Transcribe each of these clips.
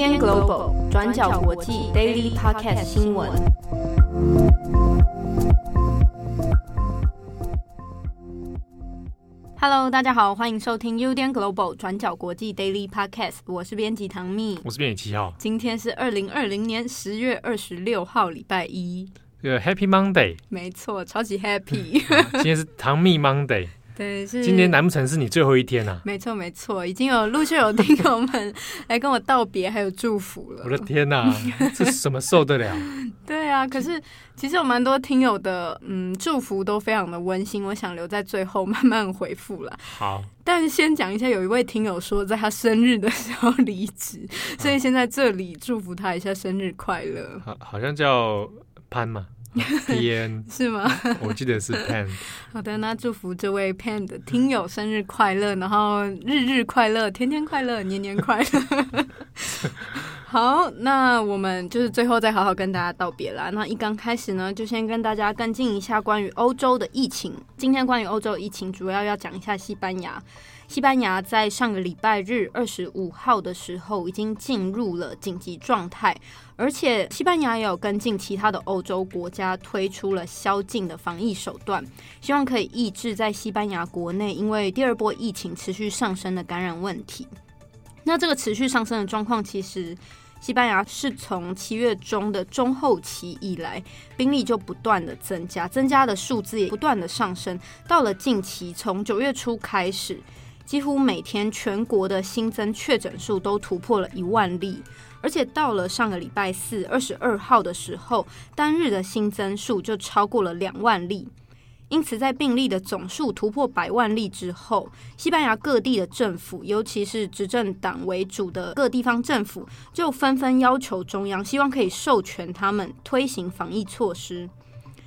UDN Global 转角国际 Daily Podcast 新闻。Hello，大家好，欢迎收听 UDN Global 转角国际 Daily Podcast，我是编辑唐蜜，我是编辑七号。今天是二零二零年十月二十六号，礼拜一。这个 Happy Monday，没错，超级 Happy。今天是唐蜜 Monday。对，是今天难不成是你最后一天啊？没错，没错，已经有陆续有听友们 来跟我道别，还有祝福了。我的天哪，这什么受得了？对啊，可是其实有蛮多听友的，嗯，祝福都非常的温馨，我想留在最后慢慢回复了。好，但是先讲一下，有一位听友说在他生日的时候离职，所以先在这里祝福他一下生日快乐。好，好像叫潘嘛。Pan 是吗？我记得是 Pan。好的，那祝福这位 Pan 的听友生日快乐，然后日日快乐，天天快乐，年年快乐。好，那我们就是最后再好好跟大家道别啦。那一刚开始呢，就先跟大家跟进一下关于欧洲的疫情。今天关于欧洲疫情，主要要讲一下西班牙。西班牙在上个礼拜日二十五号的时候，已经进入了紧急状态，而且西班牙也有跟进其他的欧洲国家推出了宵禁的防疫手段，希望可以抑制在西班牙国内因为第二波疫情持续上升的感染问题。那这个持续上升的状况，其实西班牙是从七月中的中后期以来，病例就不断的增加，增加的数字也不断的上升，到了近期从九月初开始。几乎每天全国的新增确诊数都突破了一万例，而且到了上个礼拜四二十二号的时候，单日的新增数就超过了两万例。因此，在病例的总数突破百万例之后，西班牙各地的政府，尤其是执政党为主的各地方政府，就纷纷要求中央，希望可以授权他们推行防疫措施。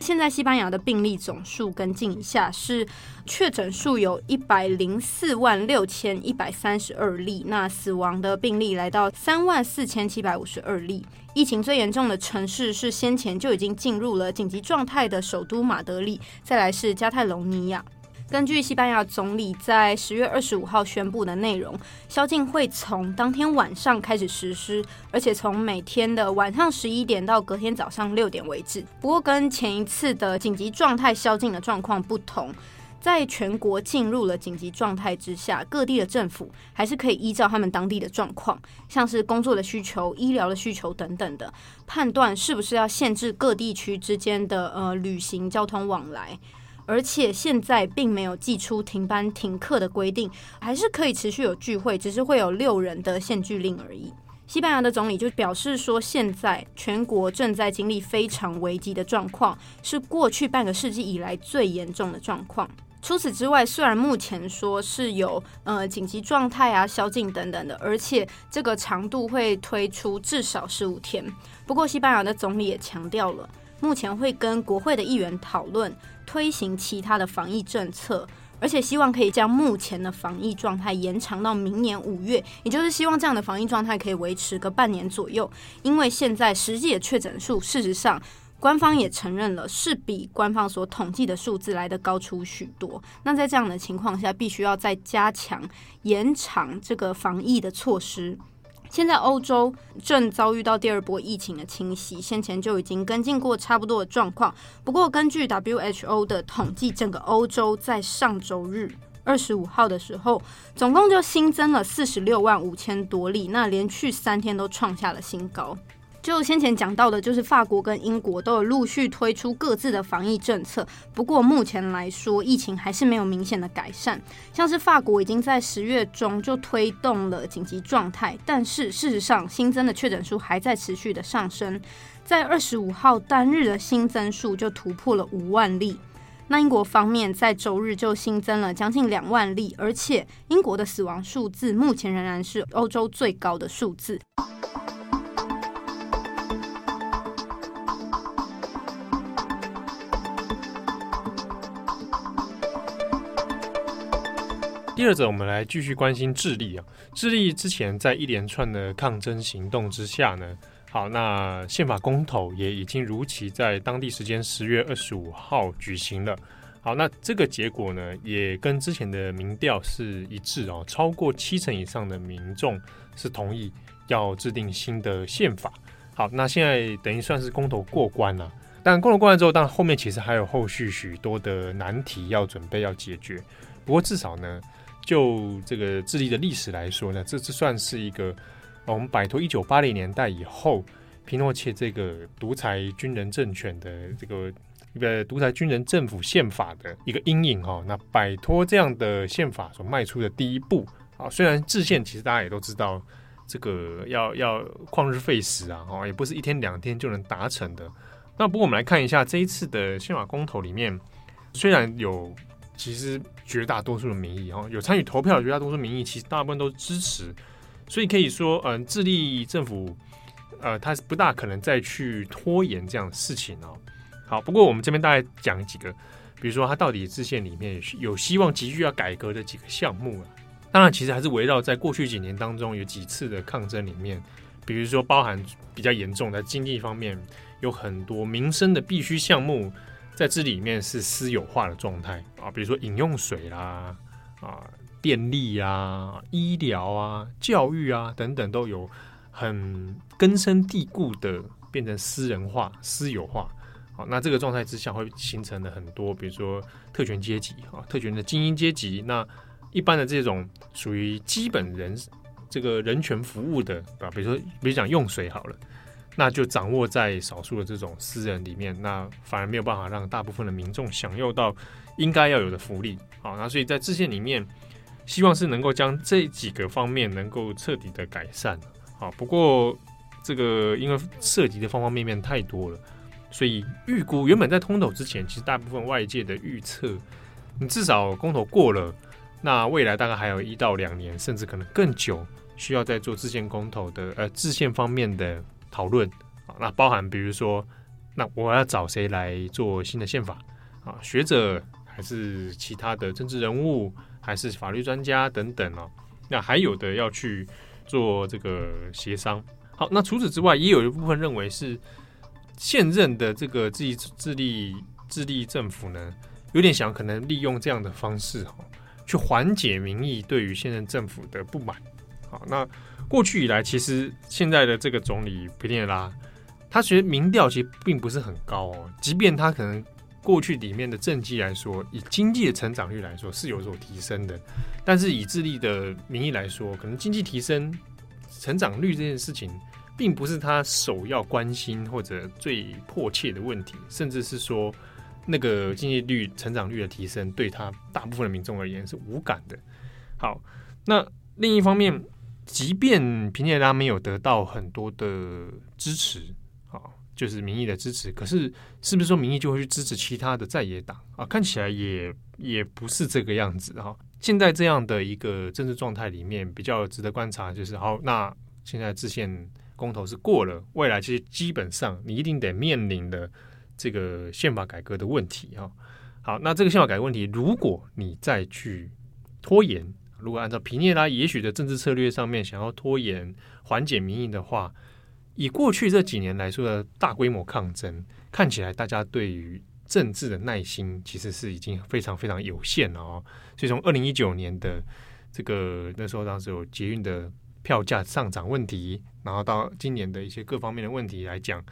现在西班牙的病例总数跟进一下，是确诊数有一百零四万六千一百三十二例，那死亡的病例来到三万四千七百五十二例。疫情最严重的城市是先前就已经进入了紧急状态的首都马德里，再来是加泰隆尼亚。根据西班牙总理在十月二十五号宣布的内容，宵禁会从当天晚上开始实施，而且从每天的晚上十一点到隔天早上六点为止。不过，跟前一次的紧急状态宵禁的状况不同，在全国进入了紧急状态之下，各地的政府还是可以依照他们当地的状况，像是工作的需求、医疗的需求等等的，判断是不是要限制各地区之间的呃旅行交通往来。而且现在并没有祭出停班停课的规定，还是可以持续有聚会，只是会有六人的限聚令而已。西班牙的总理就表示说，现在全国正在经历非常危机的状况，是过去半个世纪以来最严重的状况。除此之外，虽然目前说是有呃紧急状态啊、宵禁等等的，而且这个长度会推出至少十五天，不过西班牙的总理也强调了。目前会跟国会的议员讨论推行其他的防疫政策，而且希望可以将目前的防疫状态延长到明年五月，也就是希望这样的防疫状态可以维持个半年左右。因为现在实际的确诊数，事实上官方也承认了是比官方所统计的数字来得高出许多。那在这样的情况下，必须要再加强延长这个防疫的措施。现在欧洲正遭遇到第二波疫情的侵袭，先前就已经跟进过差不多的状况。不过，根据 WHO 的统计，整个欧洲在上周日二十五号的时候，总共就新增了四十六万五千多例，那连续三天都创下了新高。就先前讲到的，就是法国跟英国都有陆续推出各自的防疫政策。不过目前来说，疫情还是没有明显的改善。像是法国已经在十月中就推动了紧急状态，但是事实上新增的确诊数还在持续的上升。在二十五号单日的新增数就突破了五万例。那英国方面在周日就新增了将近两万例，而且英国的死亡数字目前仍然是欧洲最高的数字。第二则，我们来继续关心智利啊。智利之前在一连串的抗争行动之下呢，好，那宪法公投也已经如期在当地时间十月二十五号举行了。好，那这个结果呢，也跟之前的民调是一致哦，超过七成以上的民众是同意要制定新的宪法。好，那现在等于算是公投过关了。但公投过关之后，当后面其实还有后续许多的难题要准备要解决。不过至少呢，就这个智利的历史来说呢，这这算是一个我们摆脱一九八零年代以后皮诺切这个独裁军人政权的这个。一个独裁军人政府宪法的一个阴影哈，那摆脱这样的宪法所迈出的第一步啊，虽然制宪其实大家也都知道，这个要要旷日费时啊，哦，也不是一天两天就能达成的。那不过我们来看一下这一次的宪法公投里面，虽然有其实绝大多数的民意哈，有参与投票的绝大多数民意，其实大部分都支持，所以可以说，嗯，智利政府呃，他是不大可能再去拖延这样的事情哦。好，不过我们这边大概讲几个，比如说它到底制宪里面有希望急需要改革的几个项目啊。当然，其实还是围绕在过去几年当中有几次的抗争里面，比如说包含比较严重的经济方面，有很多民生的必须项目在这里面是私有化的状态啊，比如说饮用水啦、啊电力啊、医疗啊、教育啊等等，都有很根深蒂固的变成私人化、私有化。好，那这个状态之下会形成了很多，比如说特权阶级啊，特权的精英阶级。那一般的这种属于基本人这个人权服务的啊，比如说比如讲用水好了，那就掌握在少数的这种私人里面，那反而没有办法让大部分的民众享用到应该要有的福利。好，那所以在制宪里面，希望是能够将这几个方面能够彻底的改善。好，不过这个因为涉及的方方面面太多了。所以预估原本在通投之前，其实大部分外界的预测，你至少公投过了，那未来大概还有一到两年，甚至可能更久，需要在做制宪公投的呃制宪方面的讨论啊。那包含比如说，那我要找谁来做新的宪法啊？学者还是其他的政治人物，还是法律专家等等哦。那还有的要去做这个协商。好，那除此之外，也有一部分认为是。现任的这个智智利智利政府呢，有点想可能利用这样的方式哈，去缓解民意对于现任政府的不满。好，那过去以来，其实现在的这个总理皮涅拉，他其实民调其实并不是很高哦，即便他可能过去里面的政绩来说，以经济的成长率来说是有所提升的，但是以智利的民意来说，可能经济提升、成长率这件事情。并不是他首要关心或者最迫切的问题，甚至是说那个经济率、成长率的提升，对他大部分的民众而言是无感的。好，那另一方面，即便皮涅拉没有得到很多的支持，啊，就是民意的支持，可是是不是说民意就会去支持其他的在野党啊？看起来也也不是这个样子哈。现在这样的一个政治状态里面，比较值得观察就是，好，那现在制宪。公投是过了，未来其实基本上你一定得面临的这个宪法改革的问题哈。好，那这个宪法改革问题，如果你再去拖延，如果按照皮涅拉也许的政治策略上面想要拖延缓解民意的话，以过去这几年来说的大规模抗争，看起来大家对于政治的耐心其实是已经非常非常有限了哦。所以从二零一九年的这个那时候，当时有捷运的。票价上涨问题，然后到今年的一些各方面的问题来讲，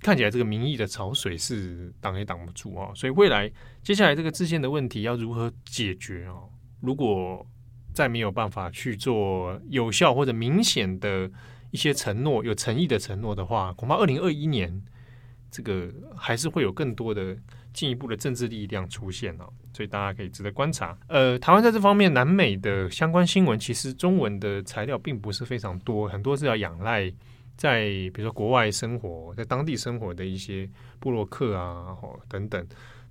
看起来这个民意的潮水是挡也挡不住啊。所以未来接下来这个制宪的问题要如何解决啊？如果再没有办法去做有效或者明显的一些承诺、有诚意的承诺的话，恐怕二零二一年这个还是会有更多的进一步的政治力量出现哦。所以大家可以值得观察。呃，台湾在这方面，南美的相关新闻其实中文的材料并不是非常多，很多是要仰赖在比如说国外生活在当地生活的一些布洛克啊，哦等等。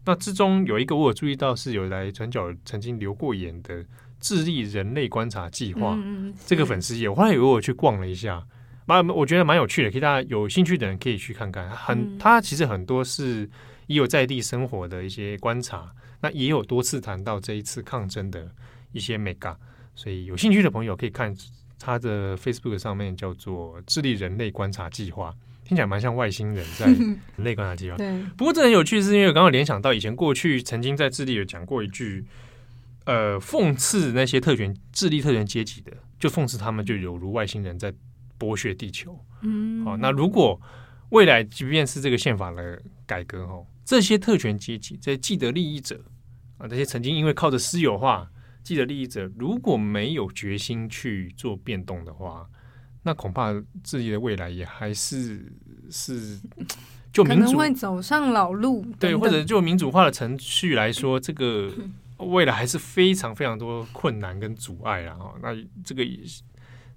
那之中有一个我有注意到是有来转角曾经留过言的智利人类观察计划，嗯、这个粉丝页，我后来有我去逛了一下，蛮我觉得蛮有趣的，可以大家有兴趣的人可以去看看。很，他其实很多是也有在地生活的一些观察。那也有多次谈到这一次抗争的一些美感，所以有兴趣的朋友可以看他的 Facebook 上面叫做“智利人类观察计划”，听起来蛮像外星人在 人类观察计划。对，不过这很有趣，是因为我刚刚联想到以前过去曾经在智利有讲过一句，呃，讽刺那些特权智力特权阶级的，就讽刺他们就有如外星人在剥削地球。嗯，好，那如果未来即便是这个宪法的改革，哦，这些特权阶级、这些既得利益者啊，这些曾经因为靠着私有化既得利益者，如果没有决心去做变动的话。那恐怕自己的未来也还是是就可能会走上老路，对，或者就民主化的程序来说，这个 未来还是非常非常多困难跟阻碍啊。哈。那这个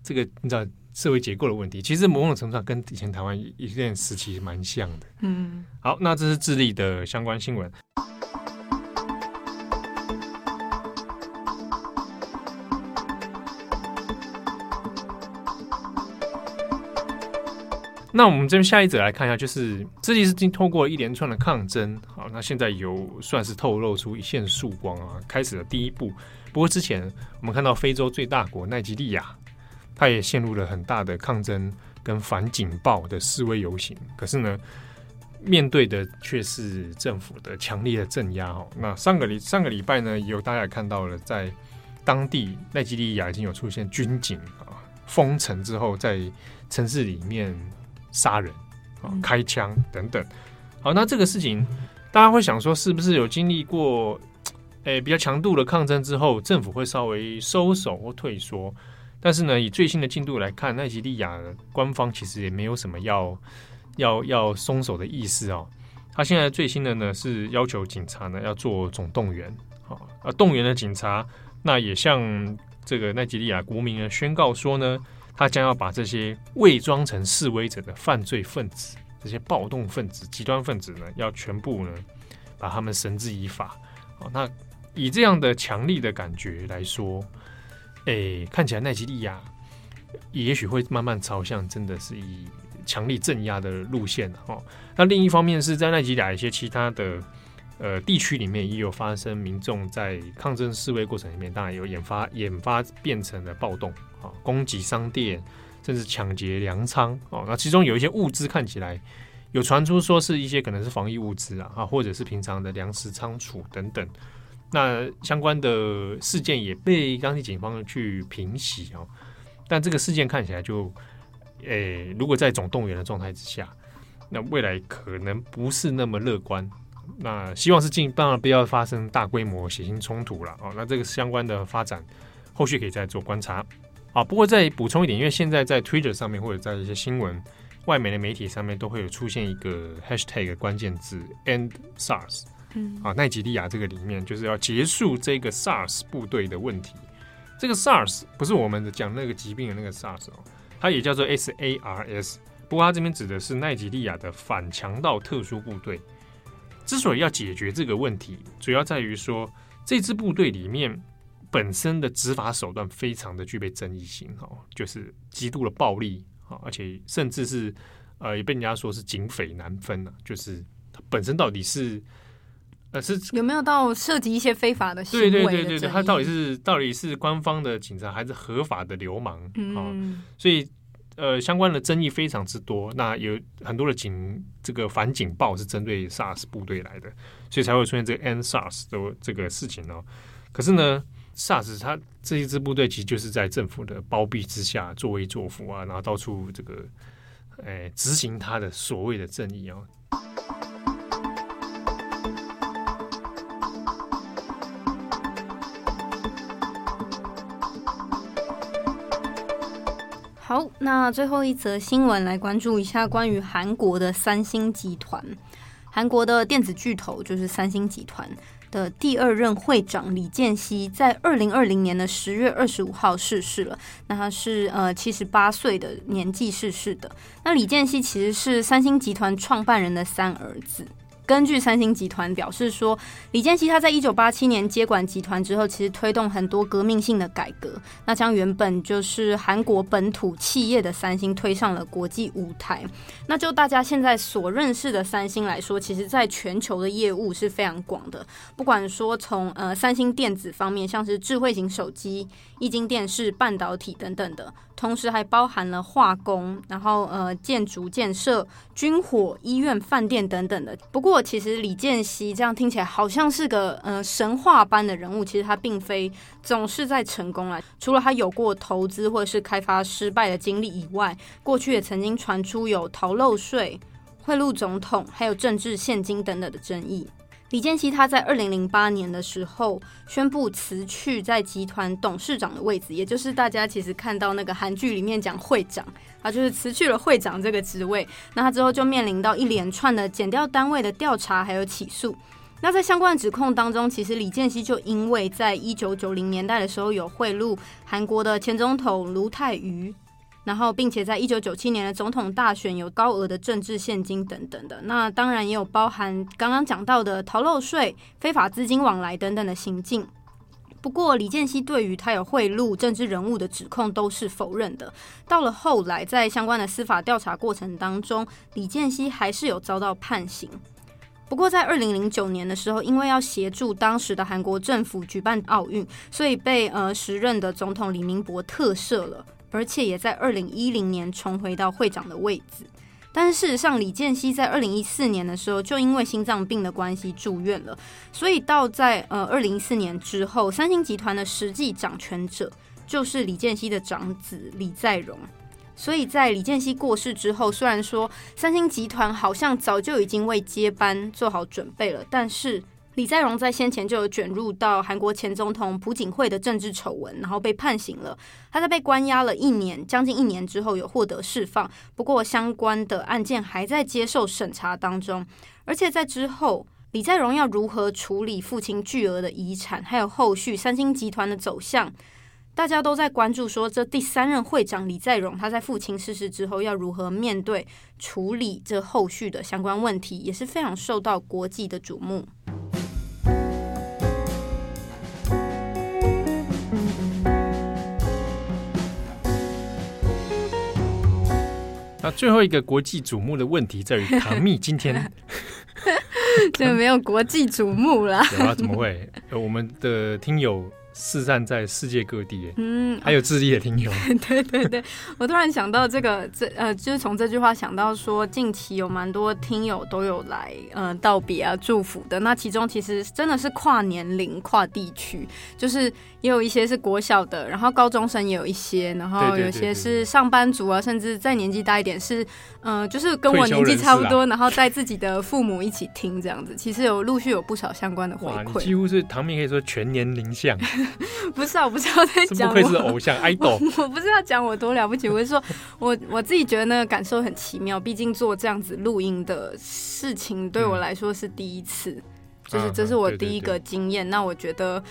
这个你知道社会结构的问题，其实某种程度上跟以前台湾一段时期蛮像的。嗯，好，那这是智利的相关新闻。那我们这边下一则来看一下，就是智利是经透过一连串的抗争，好，那现在有算是透露出一线曙光啊，开始了第一步。不过之前我们看到非洲最大国奈及利亚，它也陷入了很大的抗争跟反警暴的示威游行，可是呢，面对的却是政府的强烈的镇压。哈，那上个礼上个礼拜呢，有大家也看到了，在当地奈及利亚已经有出现军警啊封城之后，在城市里面。杀人啊，开枪等等。好，那这个事情，大家会想说，是不是有经历过，诶、欸、比较强度的抗争之后，政府会稍微收手或退缩？但是呢，以最新的进度来看，奈及利亚官方其实也没有什么要要要松手的意思哦。他现在最新的呢，是要求警察呢要做总动员，好，啊，动员的警察，那也向这个奈及利亚国民呢宣告说呢。他将要把这些伪装成示威者的犯罪分子、这些暴动分子、极端分子呢，要全部呢把他们绳之以法。好，那以这样的强力的感觉来说，诶，看起来奈及利亚也许会慢慢朝向真的是以强力镇压的路线哦。那另一方面是在奈及利亚一些其他的呃地区里面，也有发生民众在抗争示威过程里面，当然有引发引发变成了暴动。攻击商店，甚至抢劫粮仓哦。那其中有一些物资看起来有传出说是一些可能是防疫物资啊，啊，或者是平常的粮食仓储等等。那相关的事件也被当地警方去平息哦。但这个事件看起来就，诶、如果在总动员的状态之下，那未来可能不是那么乐观。那希望是尽当然不要发生大规模血腥冲突了哦。那这个相关的发展，后续可以再做观察。啊，不过再补充一点，因为现在在 Twitter 上面或者在一些新闻外媒的媒体上面都会有出现一个 Hashtag 关键字 End SARS，嗯，啊，奈及利亚这个里面就是要结束这个 SARS 部队的问题。这个 SARS 不是我们的讲那个疾病的那个 SARS 哦，它也叫做 SARS，不过它这边指的是奈及利亚的反强盗特殊部队。之所以要解决这个问题，主要在于说这支部队里面。本身的执法手段非常的具备争议性，哈，就是极度的暴力，而且甚至是呃，也被人家说是警匪难分啊，就是它本身到底是呃是有没有到涉及一些非法的行为？对对对对对，它到底是到底是官方的警察还是合法的流氓？嗯，所以呃，相关的争议非常之多。那有很多的警这个反警报是针对 SARS 部队来的，所以才会出现这个 End SARS 的这个事情哦。可是呢？SARS，他这一支部队其实就是在政府的包庇之下作威作福啊，然后到处这个，诶、执行他的所谓的正义啊。好，那最后一则新闻来关注一下关于韩国的三星集团，韩国的电子巨头就是三星集团。的第二任会长李健熙在二零二零年的十月二十五号逝世了。那他是呃七十八岁的年纪逝世的。那李健熙其实是三星集团创办人的三儿子。根据三星集团表示说，李健熙他在一九八七年接管集团之后，其实推动很多革命性的改革，那将原本就是韩国本土企业的三星推上了国际舞台。那就大家现在所认识的三星来说，其实在全球的业务是非常广的，不管说从呃三星电子方面，像是智慧型手机、液晶电视、半导体等等的。同时还包含了化工，然后呃建筑建设、军火、医院、饭店等等的。不过，其实李健熙这样听起来好像是个呃神话般的人物，其实他并非总是在成功了。除了他有过投资或者是开发失败的经历以外，过去也曾经传出有逃漏税、贿赂总统，还有政治献金等等的争议。李健熙他在二零零八年的时候宣布辞去在集团董事长的位置，也就是大家其实看到那个韩剧里面讲会长，他就是辞去了会长这个职位。那他之后就面临到一连串的减调单位的调查还有起诉。那在相关的指控当中，其实李健熙就因为在一九九零年代的时候有贿赂韩国的前总统卢泰愚。然后，并且在一九九七年的总统大选有高额的政治献金等等的，那当然也有包含刚刚讲到的逃漏税、非法资金往来等等的行径。不过，李健熙对于他有贿赂政治人物的指控都是否认的。到了后来，在相关的司法调查过程当中，李健熙还是有遭到判刑。不过，在二零零九年的时候，因为要协助当时的韩国政府举办奥运，所以被呃时任的总统李明博特赦了。而且也在二零一零年重回到会长的位置，但是事实上，李健熙在二零一四年的时候就因为心脏病的关系住院了，所以到在呃二零一四年之后，三星集团的实际掌权者就是李健熙的长子李在镕。所以在李健熙过世之后，虽然说三星集团好像早就已经为接班做好准备了，但是。李在镕在先前就有卷入到韩国前总统朴槿惠的政治丑闻，然后被判刑了。他在被关押了一年，将近一年之后有获得释放。不过相关的案件还在接受审查当中。而且在之后，李在镕要如何处理父亲巨额的遗产，还有后续三星集团的走向，大家都在关注。说这第三任会长李在镕，他在父亲逝世之后要如何面对处理这后续的相关问题，也是非常受到国际的瞩目。那最后一个国际瞩目的问题在于，唐蜜 今天 就没有国际瞩目了。有啊，怎么会？我们的听友。四散在世界各地，嗯，还有智利的听友。对对对，我突然想到这个，这呃，就是从这句话想到说，近期有蛮多听友都有来呃道别啊祝福的。那其中其实真的是跨年龄、跨地区，就是也有一些是国小的，然后高中生也有一些，然后有些是上班族啊，甚至再年纪大一点是嗯、呃，就是跟我年纪差不多，然后带自己的父母一起听这样子。其实有陆续有不少相关的回馈，几乎是唐明可以说全年龄向。不是啊，我不知道在讲。不愧是偶像 idol。我不是要讲我多了不起，我是说我我自己觉得那个感受很奇妙。毕竟做这样子录音的事情对我来说是第一次，嗯、就是这是我第一个经验。啊、对对对，那我觉得。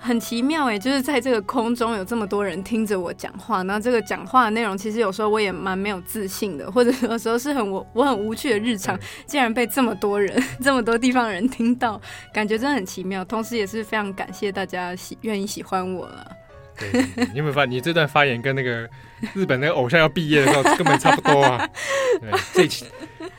很奇妙哎，就是在这个空中有这么多人听着我讲话，那这个讲话的内容其实有时候我也蛮没有自信的，或者有时候是很我我很无趣的日常，竟然被这么多人 这么多地方人听到，感觉真的很奇妙。同时也是非常感谢大家喜愿意喜欢我了。对，你有没有发现你这段发言跟那个日本那个偶像要毕业的时候根本差不多啊？对，这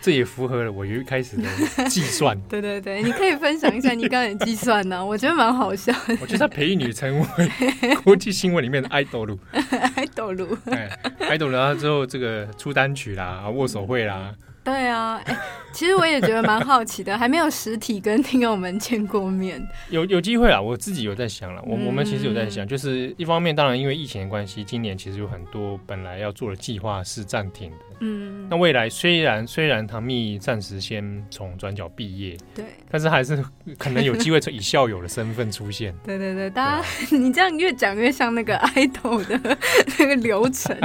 这也符合了我一开始的计算。对对对，你可以分享一下你刚才计算呢？我觉得蛮好笑的。我觉得他培育你成为国际新闻里面的爱豆路，爱豆路，哎，爱豆路，然后之后这个出单曲啦，握手会啦。对啊，哎，其实我也觉得蛮好奇的，还没有实体跟听友们见过面，有有机会啊，我自己有在想了，我、嗯、我们其实有在想，就是一方面，当然因为疫情的关系，今年其实有很多本来要做的计划是暂停的，嗯，那未来虽然虽然唐蜜暂时先从转角毕业，对，但是还是可能有机会以校友的身份出现，对对对，大家、啊、你这样越讲越像那个 idol 的那个流程，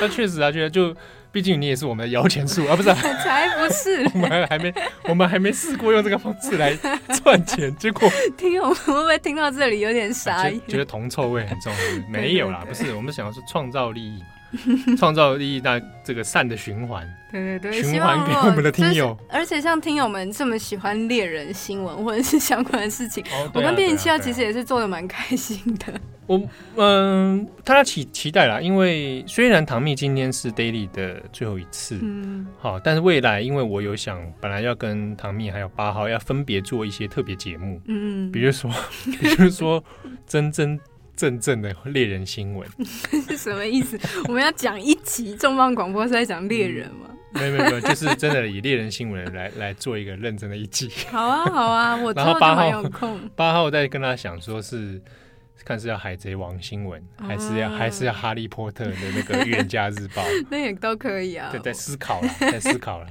那确实啊，觉得就。毕竟你也是我们的摇钱树 啊，不是？才不是！我们还，还没，我们还没试过用这个方式来赚钱，结果 听友会不会听到这里有点傻眼？觉得铜臭味很重？没有啦，不是，我们想要是创造利益嘛，创造利益，那这个善的循环，对对对，循环给我们的听友。而且像听友们这么喜欢猎人新闻或者是相关的事情，哦啊、我跟编辑七号其实也是做的蛮开心的。我嗯，大家期期待啦，因为虽然唐蜜今天是 Daily 的最后一次，嗯，好，但是未来因为我有想，本来要跟唐蜜还有八号要分别做一些特别节目，嗯，比如说，比如说真真。正正的猎人新闻，是 什么意思？我们要讲一集重磅广播是在讲猎人吗？没有没有，就是真的以猎人新闻来 来做一个认真的一集。好啊好啊，我然后八号有空，八号再跟他想说是看是要海贼王新闻，还是要、啊、还是要哈利波特的那个预言家日报，那也都可以啊。对，在思考了，在思考了。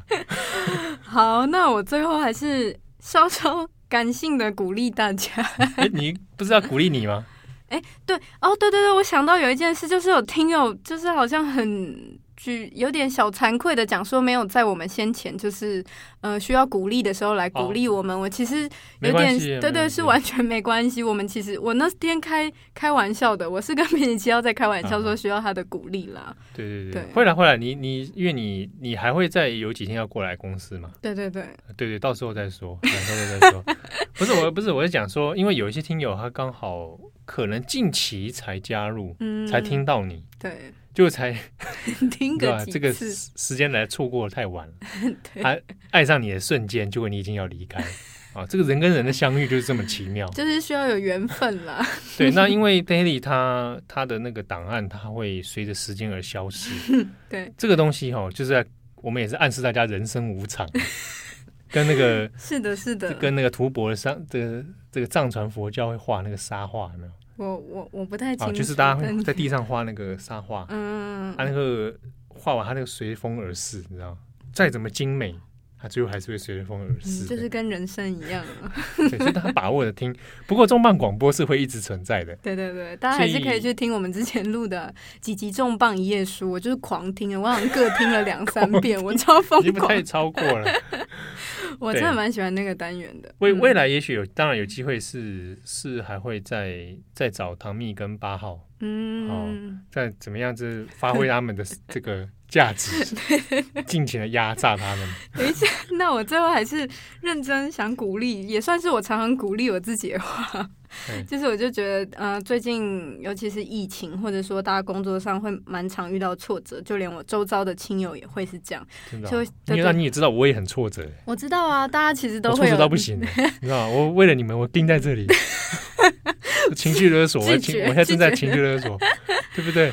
好，那我最后还是稍稍感性的鼓励大家。哎，你不是要鼓励你吗？哎，对哦，对对对，我想到有一件事，就是有听友，就是好像很。有点小惭愧的讲说，没有在我们先前就是呃需要鼓励的时候来鼓励我们。哦、我其实有点对，对对，是完全没关系。我们其实我那天开开玩笑的，我是跟编辑七号在开玩笑说需要他的鼓励啦。对对对，会来会来，你你因为你你还会再有几天要过来公司嘛？对对对对对，到时候再说，到时候再说。不是我不是我是讲说，因为有一些听友他刚好可能近期才加入，嗯，才听到你对。就才 听个这个时间来错过太晚了。他爱上你的瞬间，就会你已经要离开啊！这个人跟人的相遇就是这么奇妙，就是需要有缘分啦。对，那因为 Daily 他他的那个档案，他会随着时间而消失。对，这个东西哈，就是在我们也是暗示大家人生无常，跟那个是的，是的，跟那个吐蕃的上这个这个藏传佛教会画那个沙画，有没有？我我我不太清楚，就是大家在地上画那个沙画，嗯，他那个画完，他那个随风而逝，你知道，再怎么精美，他最后还是会随风而逝，就是跟人生一样 对，所以他把握着听。不过重磅广播是会一直存在的，对对对，大家还是可以去听我们之前录的几集重磅一页书，我就是狂听了，我好像各听了两三遍，我超疯狂，你不太超过了。我真的蛮喜欢那个单元的。未未来也许有，当然有机会是是还会再再找唐蜜跟八号，嗯，好、哦，再怎么样子发挥他们的 这个价值，尽情的压榨他们。等一下，那我最后还是认真想鼓励，也算是我常常鼓励我自己的话。就是我就觉得，呃，最近尤其是疫情，或者说大家工作上会蛮常遇到挫折，就连我周遭的亲友也会是这样。真的、啊，因为那你也知道，我也很挫折。我知道啊，大家其实都会挫折到不行，你知道？我为了你们，我盯在这里，情绪勒索，我我现在正在情绪勒索，对不对？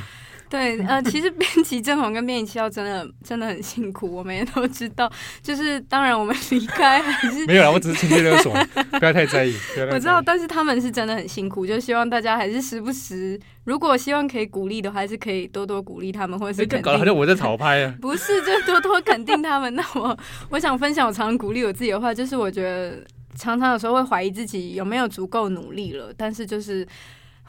对，呃，其实编辑正红跟编辑七号真的真的很辛苦，我们也都知道。就是当然我们离开还是 没有啦，我只是情绪勒索，不要太在意。我知道，但是他们是真的很辛苦，就希望大家还是时不时，如果希望可以鼓励的话，还是可以多多鼓励他们，或者是肯定。搞得好像我在讨拍啊？不是，就多多肯定他们。那我我想分享我常常鼓励我自己的话，就是我觉得常常有时候会怀疑自己有没有足够努力了，但是就是。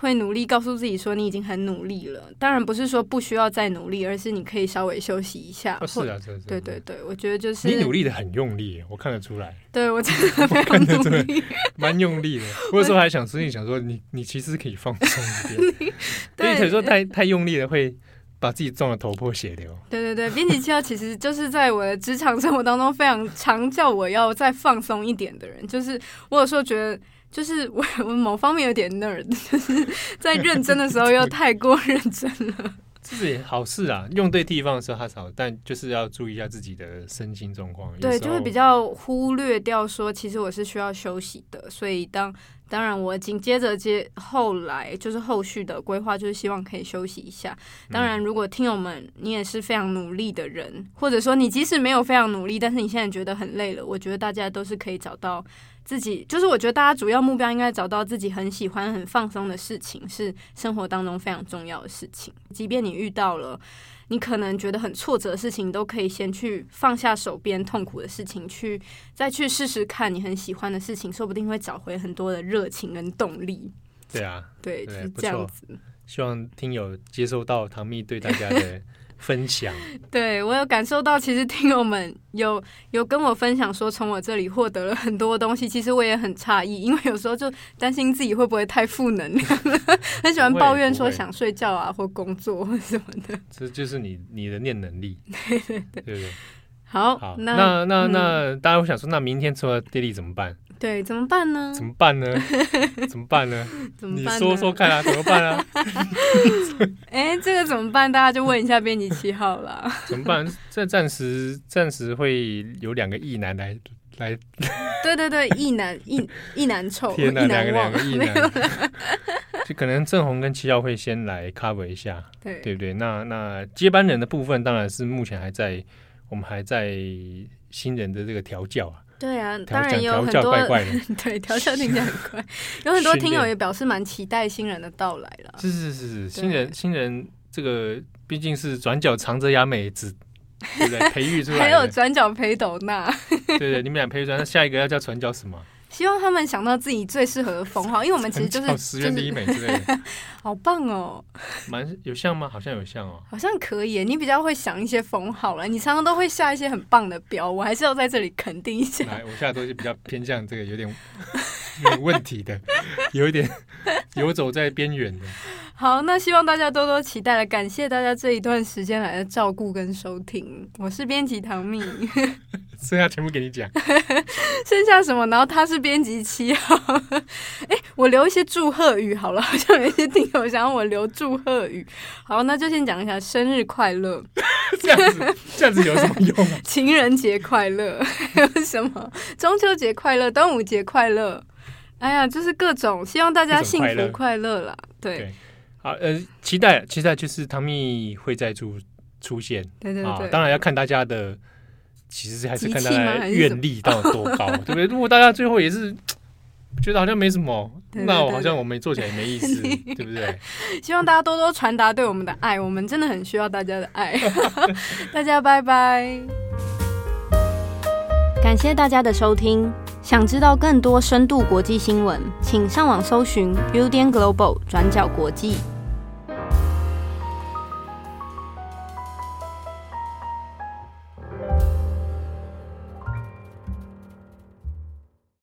会努力告诉自己说你已经很努力了，当然不是说不需要再努力，而是你可以稍微休息一下。哦、是啊。对对对，我觉得就是你努力的很用力，我看得出来。对我真的 非常努力，蛮用力的。我有时候还想说，你想说你你其实可以放松一点，对，可以说太太用力了会把自己撞得头破血流。对对对，编辑七号其实就是在我的职场生活当中非常常叫我要再放松一点的人，就是我有时候觉得。就是我 我某方面有点 nerd，就是在认真的时候又太过认真了。这是好事啊，用对地方的时候还少，但就是要注意一下自己的身心状况。对，就会比较忽略掉说，其实我是需要休息的。所以当当然我紧接着接后来就是后续的规划，就是希望可以休息一下。当然，如果听友们你也是非常努力的人，或者说你即使没有非常努力，但是你现在觉得很累了，我觉得大家都是可以找到。自己就是，我觉得大家主要目标应该找到自己很喜欢、很放松的事情，是生活当中非常重要的事情。即便你遇到了你可能觉得很挫折的事情，都可以先去放下手边痛苦的事情，去再去试试看你很喜欢的事情，说不定会找回很多的热情跟动力。对啊，对，就是这样子。希望听友接收到唐蜜对大家的。分享，对，我有感受到，其实听友们有 有跟我分享说，从我这里获得了很多东西。其实我也很诧异，因为有时候就担心自己会不会太负能量，很喜欢抱怨说想睡觉啊，或工作或什么的。这就是你你的念能力，对对对。好，好，那那那，那嗯、大家会想说，那明天除了 Daily 怎么办？对，怎么办呢？怎么办呢？怎么办呢？怎么办？你说说看啊，怎么办啊？哎，这个怎么办？大家就问一下编辑七号啦。怎么办？这暂时暂时会有两个异男来来。对对对，异男异异男臭，天哪，两个两个异男，就可能正红跟七号会先来 cover 一下，对对不对？那那接班人的部分，当然是目前还在我们还在新人的这个调教啊。对啊，当然也有很多怪怪的 对调教听起来很快，有很多听友也表示蛮期待新人的到来了。是是是是，新人新人这个毕竟是转角藏着雅美子，对不对？培育出来，还有转角裴斗娜，对对，你们俩培育出来，那下一个要叫转角什么？希望他们想到自己最适合的封号，因为我们其实就是石原里美之类的，好棒哦！蛮有像吗？好像有像哦，好像可以。你比较会想一些封号了，你常常都会下一些很棒的标，我还是要在这里肯定一下。来，我下的都是比较偏向这个有点有点问题的，有一点游走在边缘的。好，那希望大家多多期待了。感谢大家这一段时间来的照顾跟收听，我是编辑唐蜜，剩下全部给你讲。剩下什么？然后他是编辑七号。哎、欸，我留一些祝贺语好了，好像有一些听友想让我留祝贺语。好，那就先讲一下生日快乐。这样子，这样子有什么用啊？情人节快乐，还有什么？中秋节快乐，端午节快乐。哎呀，就是各种，希望大家幸福快乐啦。对。对好，呃，期待期待，就是唐蜜会再出出现，对对对，啊，当然要看大家的，其实还是看大家愿力到多高，对不对？如果大家最后也是 觉得好像没什么，对对对对，那我好像我们做起来也没意思，对不对？希望大家多多传达对我们的爱，我们真的很需要大家的爱。大家拜拜，感谢大家的收听。想知道更多深度国际新闻，请上网搜寻 Udan Global 转角国际。